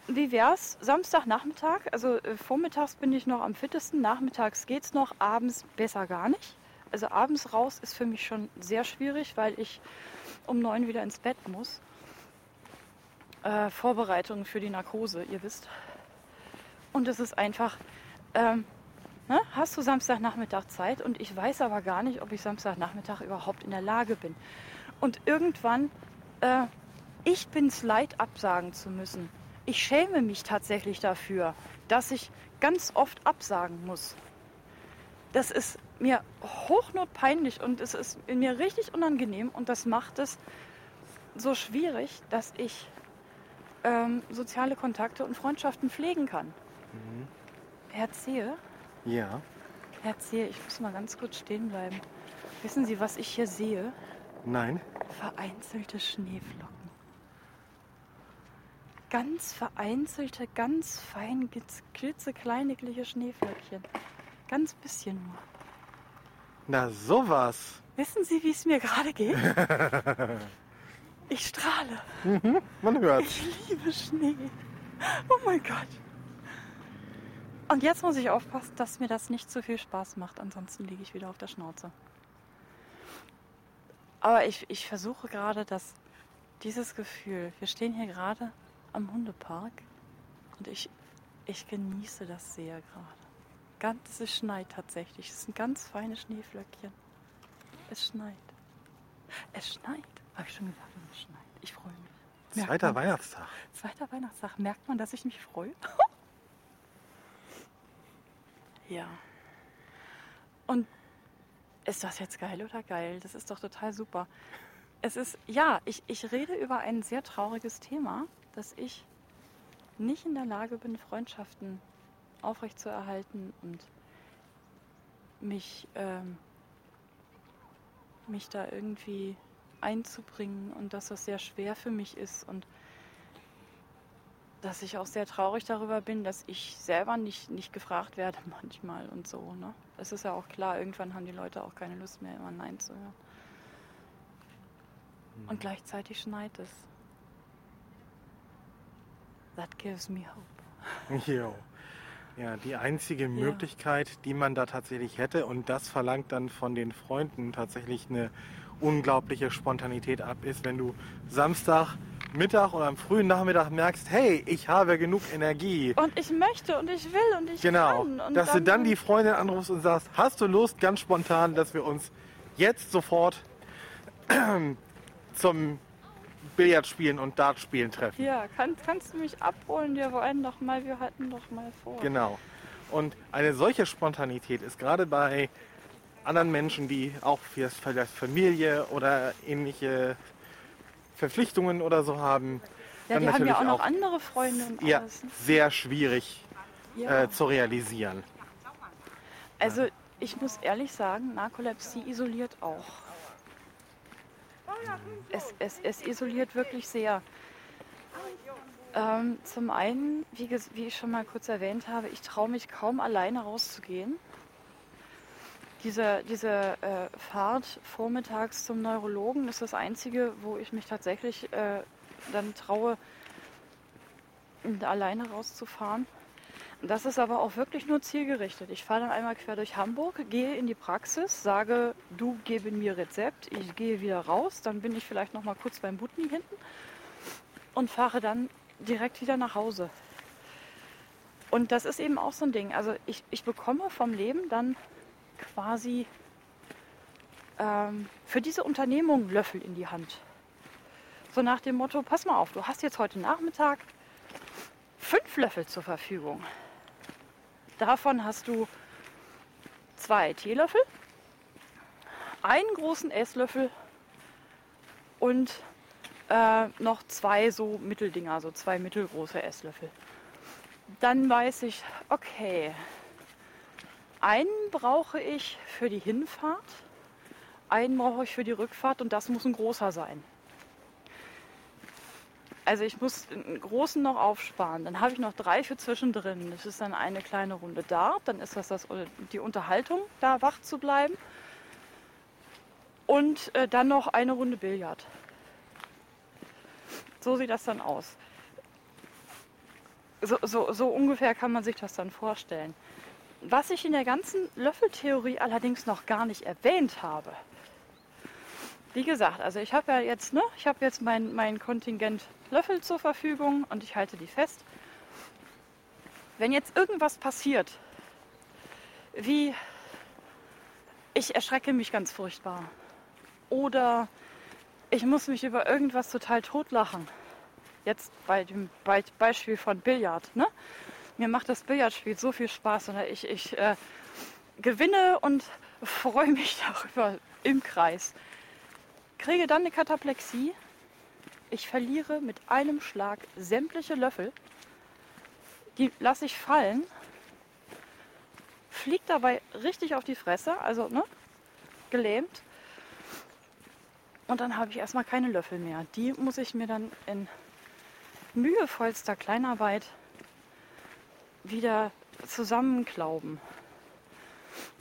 wie wär's Samstagnachmittag? Also äh, vormittags bin ich noch am fittesten, nachmittags geht's noch, abends besser gar nicht. Also abends raus ist für mich schon sehr schwierig, weil ich um neun wieder ins Bett muss. Äh, Vorbereitungen für die Narkose, ihr wisst. Und es ist einfach, ähm, ne? hast du Samstagnachmittag Zeit? Und ich weiß aber gar nicht, ob ich Samstagnachmittag überhaupt in der Lage bin. Und irgendwann, äh, ich bin's leid, absagen zu müssen. Ich schäme mich tatsächlich dafür, dass ich ganz oft absagen muss. Das ist mir hochnotpeinlich und es ist mir richtig unangenehm und das macht es so schwierig, dass ich ähm, soziale Kontakte und Freundschaften pflegen kann. Herr Zehe, Ja, Herr Zehe, ich muss mal ganz kurz stehen bleiben. Wissen Sie, was ich hier sehe? nein. Vereinzelte Schneeflocken. Ganz vereinzelte, ganz fein, klitzekleine Schneeflöckchen. Ganz bisschen nur. Na sowas. Wissen Sie, wie es mir gerade geht? Ich strahle. Man hört. Ich liebe Schnee. Oh mein Gott. Und jetzt muss ich aufpassen, dass mir das nicht zu viel Spaß macht. Ansonsten liege ich wieder auf der Schnauze. Aber ich, ich versuche gerade, dass dieses Gefühl, wir stehen hier gerade am Hundepark und ich, ich genieße das sehr gerade. Ganz, es schneit tatsächlich. Es sind ganz feine Schneeflöckchen. Es schneit. Es schneit. Habe ich schon gesagt, es schneit. Ich freue mich. Merkt Zweiter man- Weihnachtstag. Zweiter Weihnachtstag. Merkt man, dass ich mich freue? ja. Und ist das jetzt geil oder geil? Das ist doch total super. Es ist, ja, ich, ich rede über ein sehr trauriges Thema, dass ich nicht in der Lage bin, Freundschaften aufrechtzuerhalten und mich, ähm, mich da irgendwie einzubringen und dass das sehr schwer für mich ist und dass ich auch sehr traurig darüber bin, dass ich selber nicht, nicht gefragt werde manchmal und so. Ne? Es ist ja auch klar, irgendwann haben die Leute auch keine Lust mehr, immer Nein zu hören. Und gleichzeitig schneit es. That gives me hope. Jo. Ja, die einzige Möglichkeit, die man da tatsächlich hätte, und das verlangt dann von den Freunden tatsächlich eine unglaubliche Spontanität ab, ist, wenn du Samstag, Mittag oder am frühen Nachmittag merkst, hey, ich habe genug Energie. Und ich möchte und ich will und ich Genau, kann. Und dass du dann die Freundin anrufst und sagst, hast du Lust, ganz spontan, dass wir uns jetzt sofort zum Billard spielen und Dart spielen treffen. Ja, kann, kannst du mich abholen? Wir wollen doch mal, wir hatten doch mal vor. Genau. Und eine solche Spontanität ist gerade bei anderen Menschen, die auch vielleicht Familie oder ähnliche Verpflichtungen oder so haben, Ja, dann die haben ja natürlich auch noch auch andere Freunde und ja, alles. ne? sehr schwierig Ja. äh, zu realisieren. Also ich muss ehrlich sagen, Narkolepsie isoliert auch. Es, es, es isoliert wirklich sehr. Ähm, zum einen, wie, wie ich schon mal kurz erwähnt habe, ich traue mich kaum alleine rauszugehen. Diese, diese äh, Fahrt vormittags zum Neurologen ist das Einzige, wo ich mich tatsächlich äh, dann traue, alleine rauszufahren. Das ist aber auch wirklich nur zielgerichtet. Ich fahre dann einmal quer durch Hamburg, gehe in die Praxis, sage, du gebe mir Rezept, ich gehe wieder raus, dann bin ich vielleicht noch mal kurz beim Butni hinten und fahre dann direkt wieder nach Hause. Und das ist eben auch so ein Ding. Also ich, ich bekomme vom Leben dann quasi ähm, für diese Unternehmung Löffel in die Hand. So nach dem Motto, pass mal auf, du hast jetzt heute Nachmittag fünf Löffel zur Verfügung. Davon hast du zwei Teelöffel, einen großen Esslöffel und äh, noch zwei so Mitteldinger, so zwei mittelgroße Esslöffel. Dann weiß ich, okay, einen brauche ich für die Hinfahrt, einen brauche ich für die Rückfahrt und das muss ein großer sein. Also ich muss einen großen noch aufsparen. Dann habe ich noch drei für zwischendrin. Das ist dann eine kleine Runde Dart. Dann ist das, das die Unterhaltung, da wach zu bleiben. Und äh, dann noch eine Runde Billard. So sieht das dann aus. So, so, so ungefähr kann man sich das dann vorstellen. Was ich in der ganzen Löffeltheorie allerdings noch gar nicht erwähnt habe, wie gesagt, also ich habe ja jetzt, ne, ich habe jetzt mein, mein Kontingent Löffel zur Verfügung und ich halte die fest. Wenn jetzt irgendwas passiert, wie ich erschrecke mich ganz furchtbar oder ich muss mich über irgendwas total totlachen. Jetzt bei dem Be Beispiel von Billard, ne? Mir macht das Billardspiel so viel Spaß und ich, ich äh, gewinne und freue mich darüber im Kreis kriege dann eine Kataplexie. Ich verliere mit einem Schlag sämtliche Löffel. Die lasse ich fallen. Fliegt dabei richtig auf die Fresse, also ne, gelähmt. Und dann habe ich erstmal keine Löffel mehr. Die muss ich mir dann in mühevollster Kleinarbeit wieder zusammenklauben.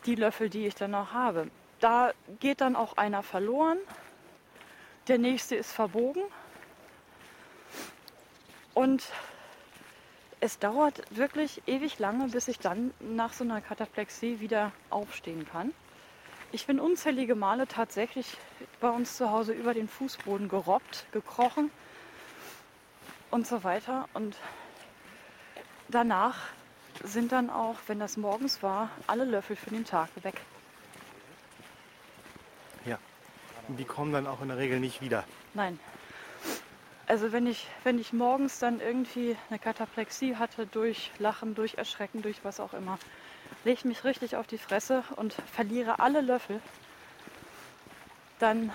Die Löffel, die ich dann noch habe. Da geht dann auch einer verloren. Der nächste ist verbogen. Und es dauert wirklich ewig lange, bis ich dann nach so einer Kataplexie wieder aufstehen kann. Ich bin unzählige Male tatsächlich bei uns zu Hause über den Fußboden gerobbt, gekrochen und so weiter. Und danach sind dann auch, wenn das morgens war, alle Löffel für den Tag weg. Ja. Und die kommen dann auch in der Regel nicht wieder. Nein. Also wenn ich, wenn ich morgens dann irgendwie eine Kataplexie hatte durch Lachen, durch Erschrecken, durch was auch immer, lege ich mich richtig auf die Fresse und verliere alle Löffel, dann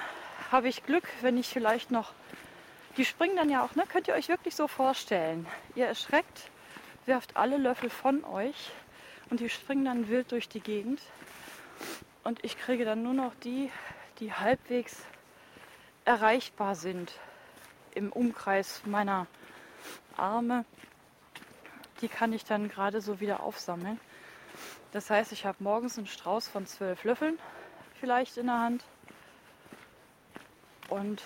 habe ich Glück, wenn ich vielleicht noch, die springen dann ja auch, ne? Könnt ihr euch wirklich so vorstellen. Ihr erschreckt, werft alle Löffel von euch und die springen dann wild durch die Gegend. Und ich kriege dann nur noch die, die halbwegs erreichbar sind im Umkreis meiner Arme. Die kann ich dann gerade so wieder aufsammeln. Das heißt, ich habe morgens einen Strauß von zwölf Löffeln vielleicht in der Hand. Und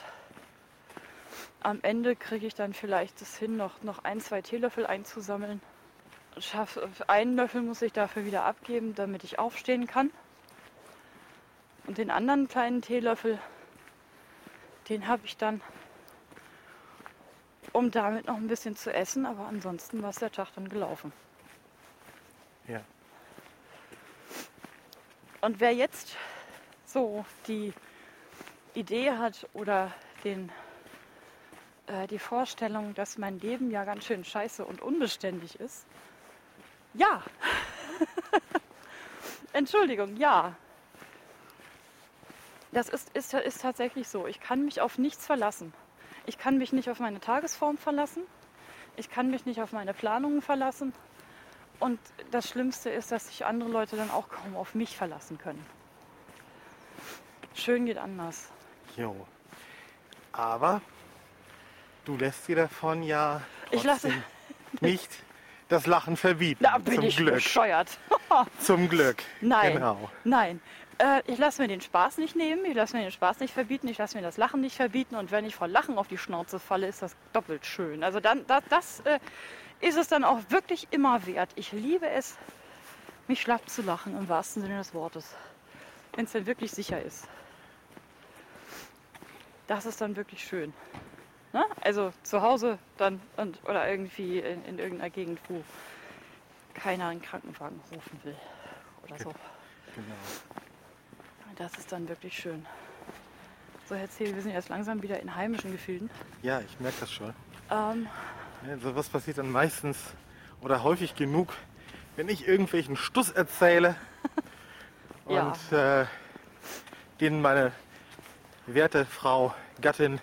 am Ende kriege ich dann vielleicht das hin, noch, noch ein, zwei Teelöffel einzusammeln. Schaff, einen Löffel muss ich dafür wieder abgeben, damit ich aufstehen kann. Und den anderen kleinen Teelöffel, den habe ich dann, um damit noch ein bisschen zu essen. Aber ansonsten war es der Tag dann gelaufen. Ja. Und wer jetzt so die Idee hat oder den äh, die Vorstellung, dass mein Leben ja ganz schön scheiße und unbeständig ist. Ja. Entschuldigung, ja. Das ist, ist, ist tatsächlich so. Ich kann mich auf nichts verlassen. Ich kann mich nicht auf meine Tagesform verlassen. Ich kann mich nicht auf meine Planungen verlassen. Und das Schlimmste ist, dass sich andere Leute dann auch kaum auf mich verlassen können. Schön geht anders. Jo. Aber du lässt dir davon ja Ich lasse- nicht das Lachen verbieten. Da bin Zum ich Glück. bescheuert. Zum Glück. Nein. Genau. Nein. Äh, ich lasse mir den Spaß nicht nehmen, ich lasse mir den Spaß nicht verbieten, ich lasse mir das Lachen nicht verbieten und wenn ich vor Lachen auf die Schnauze falle, ist das doppelt schön. Also dann, das, das äh, ist es dann auch wirklich immer wert. Ich liebe es, mich schlapp zu lachen, im wahrsten Sinne des Wortes. Wenn es dann wirklich sicher ist. Das ist dann wirklich schön. Ne? Also zu Hause dann und, oder irgendwie in, in irgendeiner Gegend, wo keiner einen Krankenwagen rufen will oder so. genau. Das ist dann wirklich schön. So, Herr Zähl, wir sind jetzt langsam wieder in heimischen Gefilden. Ja, ich merke das schon. Ähm, Ja, sowas passiert dann meistens oder häufig genug, wenn ich irgendwelchen Stuss erzähle und Ja. äh, den meine werte Frau Gattin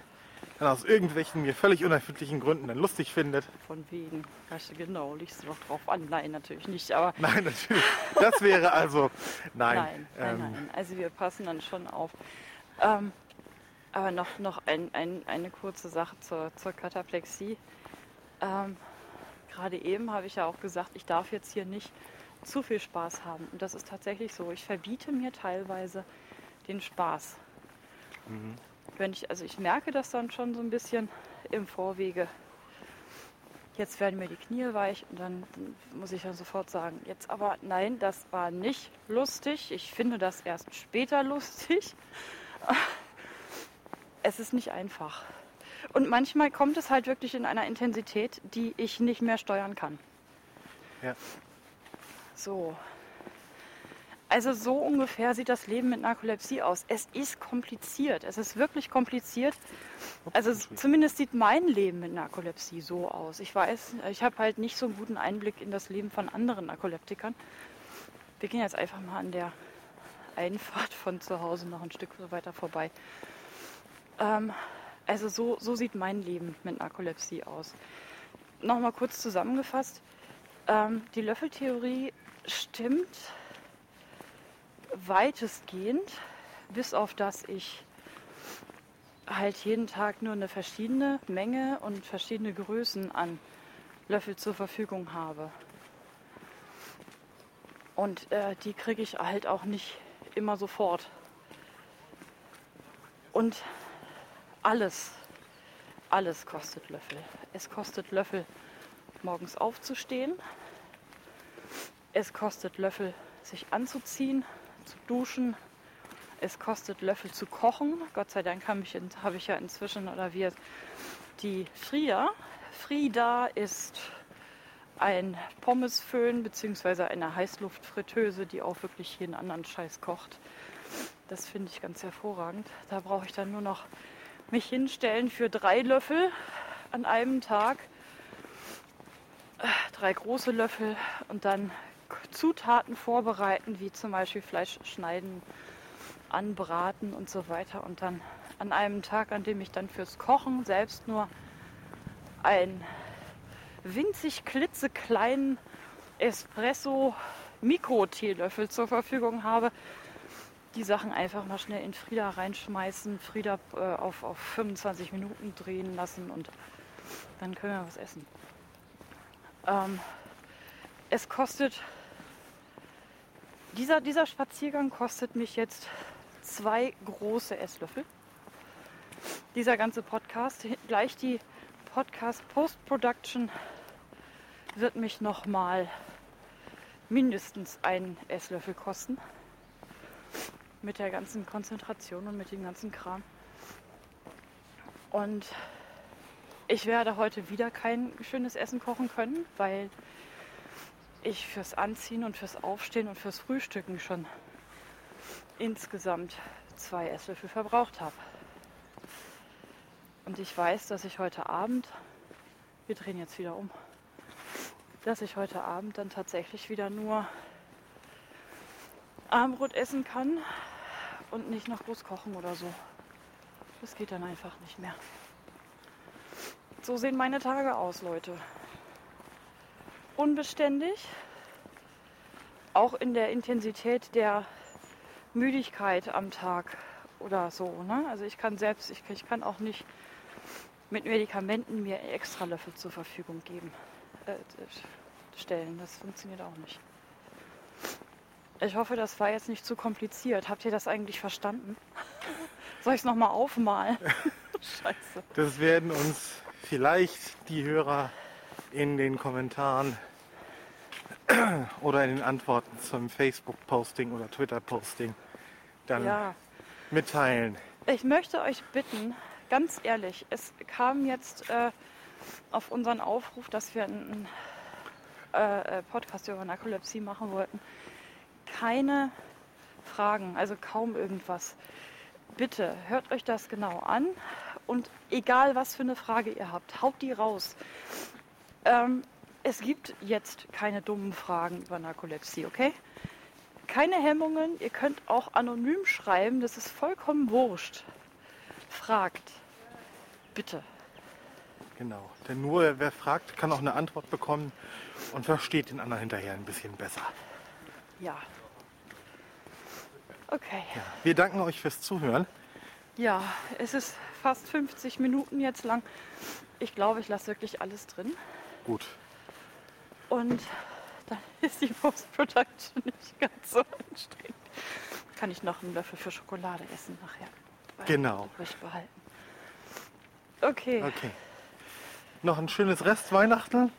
dann aus irgendwelchen mir völlig unerfindlichen Gründen dann lustig findet. von wegen. Hast du genau, liegst du doch drauf an. Nein, natürlich nicht. Aber Nein, natürlich. Das wäre also. Nein. nein, nein, ähm, nein. Also wir passen dann schon auf. Ähm, aber noch, noch ein, ein, eine kurze Sache zur, zur Kataplexie. Ähm, Gerade eben habe ich ja auch gesagt, ich darf jetzt hier nicht zu viel Spaß haben. Und das ist tatsächlich so. Ich verbiete mir teilweise den Spaß. Wenn ich, also ich merke das dann schon so ein bisschen im Vorwege. Jetzt werden mir die Knie weich und dann muss ich dann sofort sagen, jetzt aber nein, das war nicht lustig. Ich finde das erst später lustig. Es ist nicht einfach. Und manchmal kommt es halt wirklich in einer Intensität, die ich nicht mehr steuern kann. Ja. So. Also so ungefähr sieht das Leben mit Narkolepsie aus. Es ist kompliziert. Es ist wirklich kompliziert. Also zumindest sieht mein Leben mit Narkolepsie so aus. Ich weiß, ich habe halt nicht so einen guten Einblick in das Leben von anderen Narkoleptikern. Wir gehen jetzt einfach mal an der Einfahrt von zu Hause noch ein Stück weiter vorbei. Ähm, also so, so sieht mein Leben mit Narkolepsie aus. Nochmal kurz zusammengefasst. Ähm, die Löffeltheorie stimmt weitestgehend, bis auf dass ich halt jeden Tag nur eine verschiedene Menge und verschiedene Größen an Löffel zur Verfügung habe. Und äh, die kriege ich halt auch nicht immer sofort. Und alles, alles kostet Löffel. Es kostet Löffel, morgens aufzustehen. Es kostet Löffel, sich anzuziehen, zu duschen. Es kostet Löffel zu kochen. Gott sei Dank habe ich, habe ich ja inzwischen, oder wir, die Frieda. Frieda ist ein Pommesföhn bzw. eine Heißluftfritteuse, die auch wirklich jeden anderen Scheiß kocht. Das finde ich ganz hervorragend. Da brauche ich dann nur noch mich hinstellen für drei Löffel an einem Tag. Drei große Löffel und dann Zutaten vorbereiten, wie zum Beispiel Fleisch schneiden, anbraten und so weiter. Und dann an einem Tag, an dem ich dann fürs Kochen selbst nur ein winzig klitzekleinen Espresso Mikro-Teelöffel zur Verfügung habe, die Sachen einfach mal schnell in Frieda reinschmeißen, Frieda äh, auf, auf 25 Minuten drehen lassen und dann können wir was essen. Ähm, es kostet, dieser, dieser Spaziergang kostet mich jetzt zwei große Esslöffel. Dieser ganze Podcast, gleich die Podcast Post-Production wird mich nochmal mindestens einen Esslöffel kosten. Mit der ganzen Konzentration und mit dem ganzen Kram. Und ich werde heute wieder kein schönes Essen kochen können, weil ich fürs Anziehen und fürs Aufstehen und fürs Frühstücken schon insgesamt zwei Esslöffel verbraucht habe. Und ich weiß, dass ich heute Abend, wir drehen jetzt wieder um, dass ich heute Abend dann tatsächlich wieder nur Armbrot essen kann und nicht noch groß kochen oder so. Das geht dann einfach nicht mehr. So sehen meine Tage aus, Leute. Unbeständig, auch in der Intensität der Müdigkeit am Tag oder so. Ne? Also ich kann selbst, ich, ich kann auch nicht mit Medikamenten mir extra Löffel zur Verfügung geben, äh, stellen. Das funktioniert auch nicht. Ich hoffe, das war jetzt nicht zu kompliziert. Habt ihr das eigentlich verstanden? Soll ich es nochmal aufmalen? Scheiße. Das werden uns vielleicht die Hörer in den Kommentaren oder in den Antworten zum Facebook-Posting oder Twitter-Posting dann Ja, mitteilen. ich möchte euch bitten, ganz ehrlich, es kam jetzt äh, auf unseren Aufruf, dass wir einen äh, äh, Podcast über Narkolepsie machen wollten, keine Fragen, also kaum irgendwas. Bitte hört euch das genau an und egal was für eine Frage ihr habt, haut die raus. Ähm, es gibt jetzt keine dummen Fragen über Narkolepsie, okay? Keine Hemmungen, ihr könnt auch anonym schreiben, das ist vollkommen wurscht. Fragt. Bitte. Genau. Denn nur wer fragt, kann auch eine Antwort bekommen und versteht den anderen hinterher ein bisschen besser. Ja. Okay. Wir danken euch fürs Zuhören. Ja, es ist fast 50 Minuten jetzt lang. Ich glaube, ich lasse wirklich alles drin. Gut. Und dann ist die Post-Production nicht ganz so anstrengend. Kann ich noch einen Löffel für Schokolade essen nachher. Genau. Übrig behalten. Okay. Okay. Noch ein schönes Rest Weihnachten.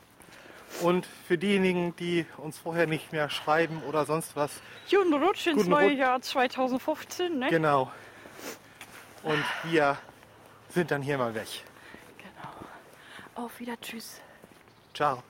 Und für diejenigen, die uns vorher nicht mehr schreiben oder sonst was, Guten Rutsch ins Guten neue Rutsch. Jahr 2015, ne? genau. Und wir sind dann hier mal weg. Genau. Auf wieder. Tschüss. Ciao.